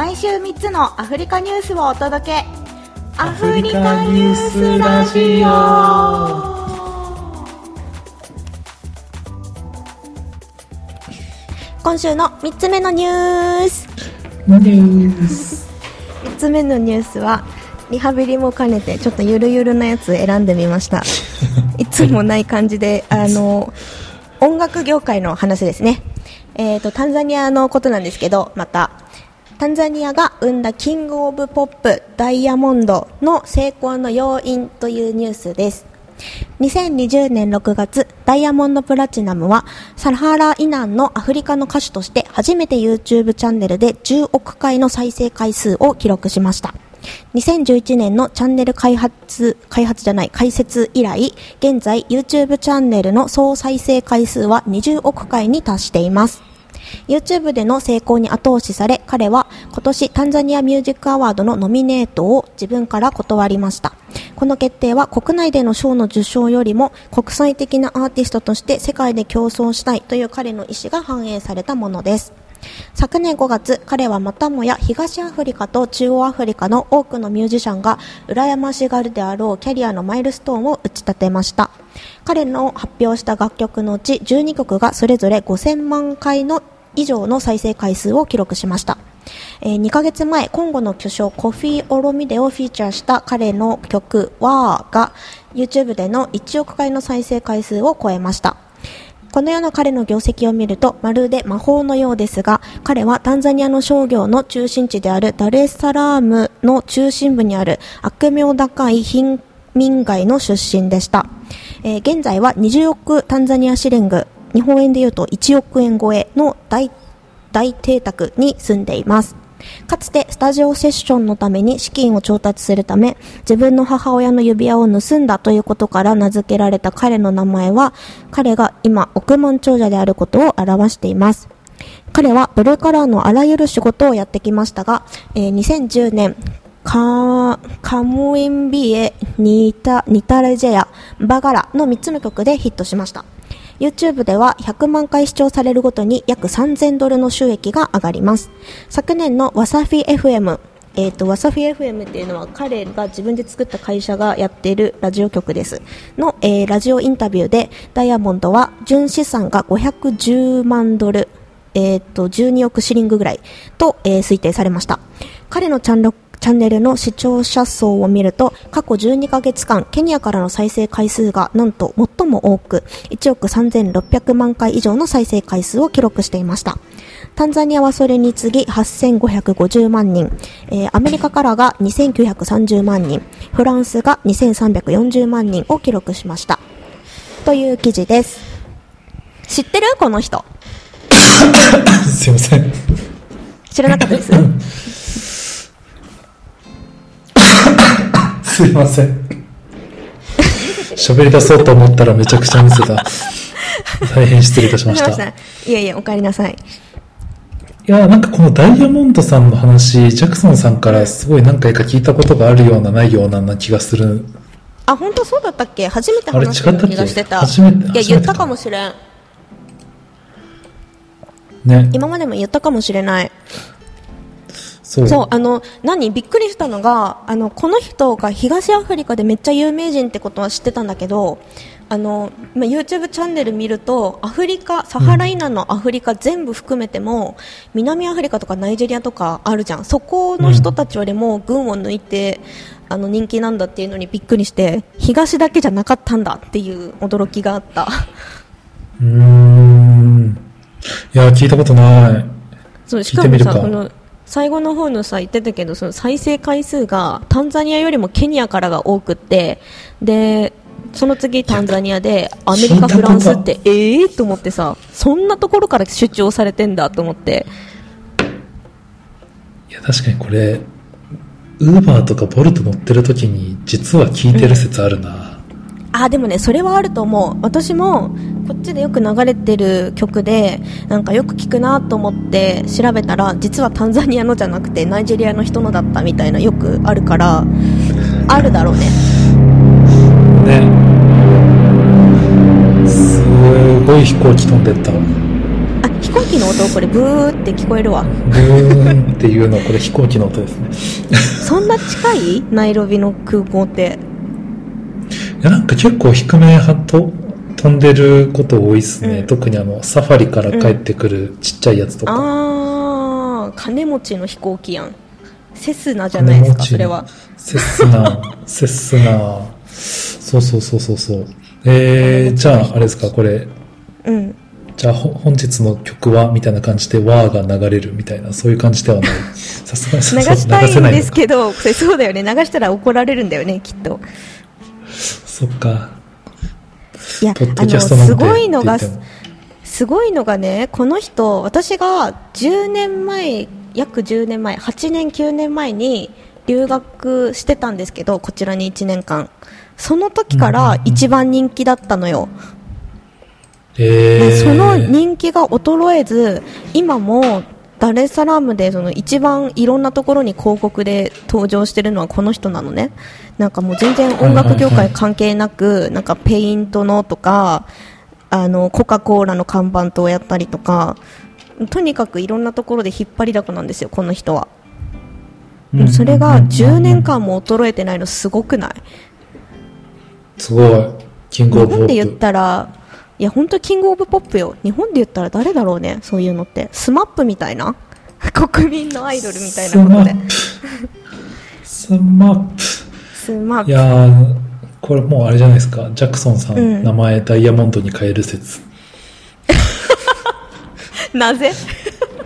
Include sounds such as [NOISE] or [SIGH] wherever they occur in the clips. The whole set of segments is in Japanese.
毎週3つのアフリカニュースをお届け。アフリカニュースラジオ。今週の3つ目のニュース。ニュース。3つ目のニュースはリハビリも兼ねてちょっとゆるゆるなやつ選んでみました。[LAUGHS] いつもない感じであの音楽業界の話ですね。えーとタンザニアのことなんですけどまたタンザニアが生んだキングオブポップダイヤモンドの成功の要因というニュースです2020年6月、ダイヤモンドプラチナムは、サハラ以南のアフリカの歌手として初めて YouTube チャンネルで10億回の再生回数を記録しました。2011年のチャンネル開発、開発じゃない、開設以来、現在 YouTube チャンネルの総再生回数は20億回に達しています。YouTube での成功に後押しされ、彼は今年タンザニアミュージックアワードのノミネートを自分から断りました。この決定は国内での賞の受賞よりも国際的なアーティストとして世界で競争したいという彼の意思が反映されたものです。昨年5月、彼はまたもや東アフリカと中央アフリカの多くのミュージシャンが羨ましがるであろうキャリアのマイルストーンを打ち立てました。彼の発表した楽曲のうち12曲がそれぞれ5000万回の以上の再生回数を記録しました。えー2ヶ月前、コンゴの巨匠コフィー・オロミデをフィーチャーした彼の曲「ワーが YouTube での1億回の再生回数を超えました。このような彼の業績を見るとまるで魔法のようですが彼はタンザニアの商業の中心地であるダルエスサラームの中心部にある悪名高い貧民街の出身でした、えー現在は20億タンザニアシリング日本円でいうと1億円超えの大大邸宅に住んでいますかつてスタジオセッションのために資金を調達するため自分の母親の指輪を盗んだということから名付けられた彼の名前は彼が今億万長者であることを表しています彼はブルーカラーのあらゆる仕事をやってきましたが、えー2010年カカムインビエ、ニタ、ニタレジェヤ、バガラの3つの曲でヒットしました。YouTube では100万回視聴されるごとに約3000ドルの収益が上がります。昨年のワサフィ FM、えっ、と、ワサフィ FM っていうのは彼が自分で作った会社がやっているラジオ局です。の、えーラジオインタビューで、ダイヤモンドは純資産が510万ドル、えっ、と、12億シリングぐらいと、えー推定されました。彼のチャンチャンネルの視聴者層を見ると過去12ヶ月間ケニアからの再生回数がなんと最も多く1億3600万回以上の再生回数を記録していました。タンザニアはそれに次ぎ8550万人、えーアメリカからが2930万人。フランスが2340万人を記録しました。という記事です。知ってる？この人。[COUGHS] すいません。知らなかったです？すいません。喋り出そうと思ったらめちゃくちゃミスだ。大変失礼いたしました。いいえいえお帰りなさいや、なんかこのダイヤモンドさんの話、ジャクソンさんからすごい何回か聞いたことがあるようなないような気がする。あ本当そうだったっけ？初めて話した気がしてた初めていや言ったかもしれんね。今までも言ったかもしれないそう。あの何びっくりしたのがあのこの人が東アフリカでめっちゃ有名人ってことは知ってたんだけどあの、まあ、YouTube チャンネル見るとアフリカサハラ以南のアフリカ全部含めても、南アフリカとかナイジェリアとかあるじゃんそこの人たちよりも群を抜いて、あの人気なんだっていうのにびっくりして東だけじゃなかったんだっていう驚きがあったうーん。いや、聞いたことない。そうしかもさこの最後の方のさ言ってたけどその再生回数がタンザニアよりもケニアからが多くってでその次タンザニアでアメリカ、フランスってええー、と思ってさそんなところから出張されてんだと思っていや、確かにこれ、ウーバーとかボルト乗ってる時に実は聞いてる説あるな。あでもねそれはあると思う私もこっちでよく流れてる曲でなんかよく聞くなと思って調べたら実はタンザニアのじゃなくてナイジェリアの人のだったみたいなよくあるからあるだろうねね。すごい飛行機飛んでったわ。あ飛飛行機の音これブーって聞こえるわブーンっていうのはこれ飛行機の音ですね。そんな近い？ナイロビの空港っていや、なんか結構低めはと飛んでること多いですね。うん特にあの、サファリから帰ってくるちっちゃいやつとか。ああ金持ちの飛行機やんセスナじゃないですかそれはセスナ、セスナ。[LAUGHS] そうそうそうそうそう。えー、じゃあ、あれですか、これ、うんじゃあ、ほ本日の曲はみたいな感じで、ワーが流れるみたいな、そういう感じではない。[LAUGHS] さすがに流したいんですど。けどそうだよね流したら怒られるんだよねきっとそっか。いやあのすごいのがすごいのがねこの人私が10年前約10年前8年9年前に留学してたんですけどこちらに1年間。その時から一番人気だったのよ、えでー、その人気が衰えず今もダレサラームでその一番いろんなところに広告で登場してるのはこの人なのねなんかもう全然音楽業界関係なく、なんかペイントのとかあのコカ・コーラの看板とやったりとかとにかくいろんなところで引っ張りだこなんですよこの人は、うんそれがうん10年間も衰えてないのすごくない？すごい。 King of Pop 日本で言っ。たらいや本当 King of Pop よ日本で言ったら誰だろうねそういうのって SMAP みたいな？[LAUGHS] 国民のアイドルみたいなことで SMAP。い SMAP やー、これもうあれじゃないですか。ジャクソンさん、うん名前ダイヤモンドに変える説。[LAUGHS] なぜ？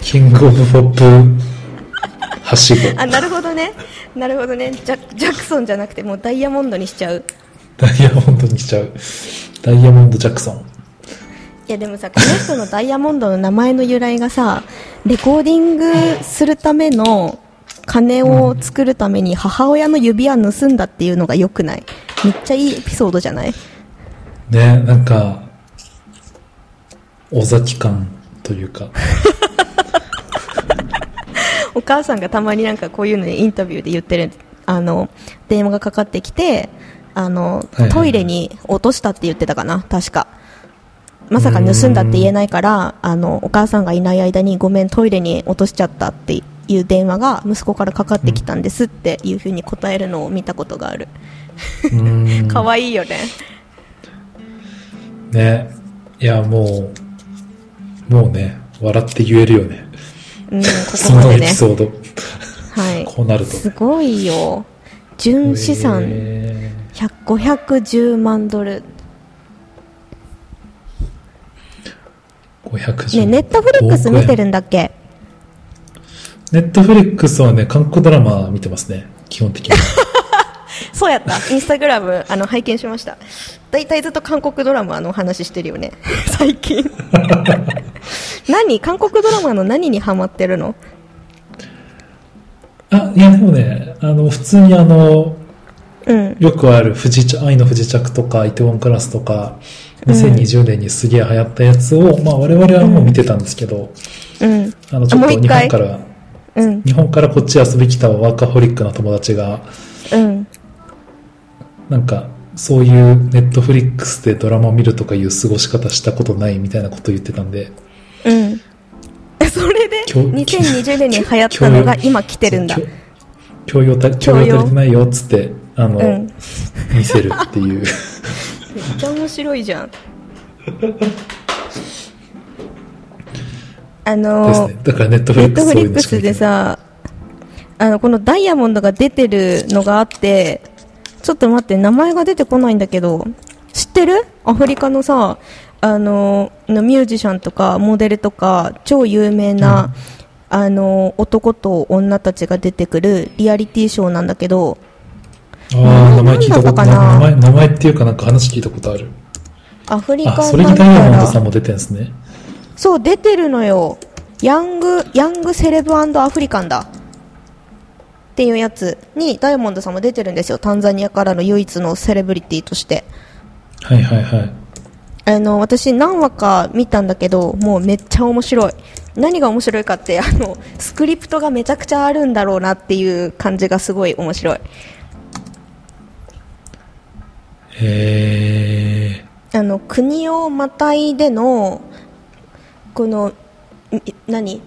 キングオブポップ、はしご。あなるほどねなるほどねジャジャクソンじゃなくてもうダイヤモンドにしちゃうダイヤモンドにしちゃう。ダイヤモンドジャクソン。いやでもさこの人のダイヤモンドの名前の由来がさレコーディングするための金を作るために母親の指輪盗んだっていうのが良くない？めっちゃいいエピソードじゃない？ね、なんか、尾崎感というか。[LAUGHS] お母さんがたまになんかこういうのにインタビューで言ってるあの電話がかかってきてあの、トイレに落としたって言ってたかな？確かまさか盗んだって言えないからあのお母さんがいない間にごめんトイレに落としちゃったっていう電話が息子からかかってきたんですっていうふうに答えるのを見たことがあるうーん。[LAUGHS] 可愛いよねね。いや、もう、もうね、笑って言えるよね。うん [LAUGHS] こそのエこまでねピソード。はいこうなると。すごいよ純資産え100 510万ドルねネットフリックス見てるんだっけ？ネットフリックスはね、韓国ドラマ見てますね。基本的に。[LAUGHS] そうやった。インスタグラム、あの、拝見しました。大体ずっと韓国ドラマの話してるよね。[LAUGHS] 最近。[LAUGHS] 何？韓国ドラマの何にハマってるの？あ、いや、でもね、あの、普通にあの、うん。よくある不時着、愛の不時着とか、イテウォンクラスとか、2020年にすげえ流行ったやつを、まあ我々はもう見てたんですけど、うん。あの、ちょっと日本から、うん。日本からこっち遊び来たワーカホリックな友達が、うん。なんか、そういうネットフリックスでドラマ見るとかいう過ごし方したことないみたいなこと言ってたんで、うん。[LAUGHS] それで、今日2020年に流行ったのが今来てるんだ。教養た、教養足りてないよっつって、あの、うん見せるっていう。[LAUGHS] めっちゃ面白いじゃん。あのね。だからネットフネリックスでさ、あの、このダイヤモンドが出てるのがあって、ちょっと待って、名前が出てこないんだけど、知ってる？アフリカのさ、あの、のミュージシャンとかモデルとか、超有名な、あの、男と女たちが出てくるリアリティショーなんだけど、ああ、名前聞いたこと何だったかな？名前、名前っていうかなんか話聞いたことある。アフリカあ、それにダイヤモンドさんら、も出てるんですね。そう、出てるのよ。ヤング、ヤングセレブアフリカンだ。っていうやつにダイヤモンドさんも出てるんですよ。タンザニアからの唯一のセレブリティとして。はいはいはい。あの、私何話か見たんだけど、もうめっちゃ面白い。何が面白いかって、あの、スクリプトがめちゃくちゃあるんだろうなっていう感じがすごい面白い。へあの、国をまたいでの、この、何？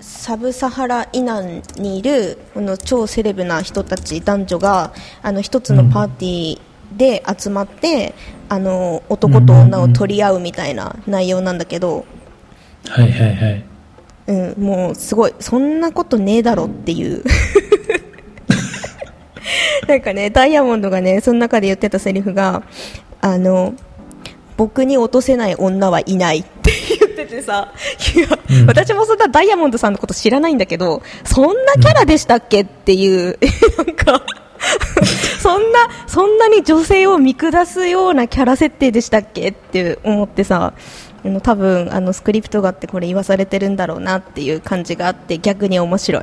サブサハラ以南にいるこの超セレブな人たち男女があの一つのパーティーで集まって、あの男と女を取り合うみたいな内容なんだけど、はいはいはい。うん、もうすごいそんなことねえだろっていう [LAUGHS] なんかねダイヤモンドがねその中で言ってたセリフがあの僕に落とせない女はいないって言っててさいや、うん。私もそんなダイヤモンドさんのこと知らないんだけどそんなキャラでしたっけっていう [LAUGHS] なんかそんなそんなに女性を見下すようなキャラ設定でしたっけって思ってさあの多分あのスクリプトがあってこれ言わされてるんだろうなっていう感じがあって逆に面白い、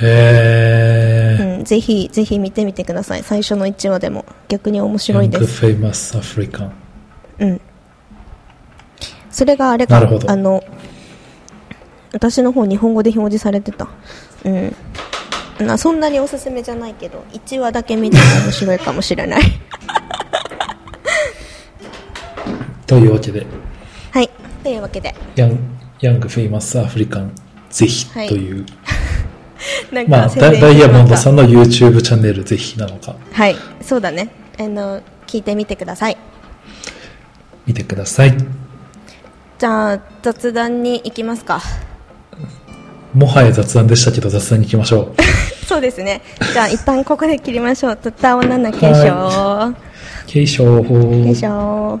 へー。うん、ぜひぜひ見てみてください。最初の1話でも。逆に面白いです。Famous African。うん。それがあれか。あの私の方日本語で表示されてた。うん。なそんなにおすすめじゃないけど1話だけ見ても面白いかもしれない。[LAUGHS] というわけで、はい。というわけで。Young, Young Famous African ぜひはい。という、なんまあ、ダダイヤモンドしさんの YouTube チャンネルぜひなのか、はい。そうだね。あの聞いてみてください。見てください。じゃあ雑談に行きますか。もはや雑談でしたけど雑談に行きましょう。[LAUGHS] そうですね。じゃあ一旦ここで切りましょう。トッタオナナ継承継承継承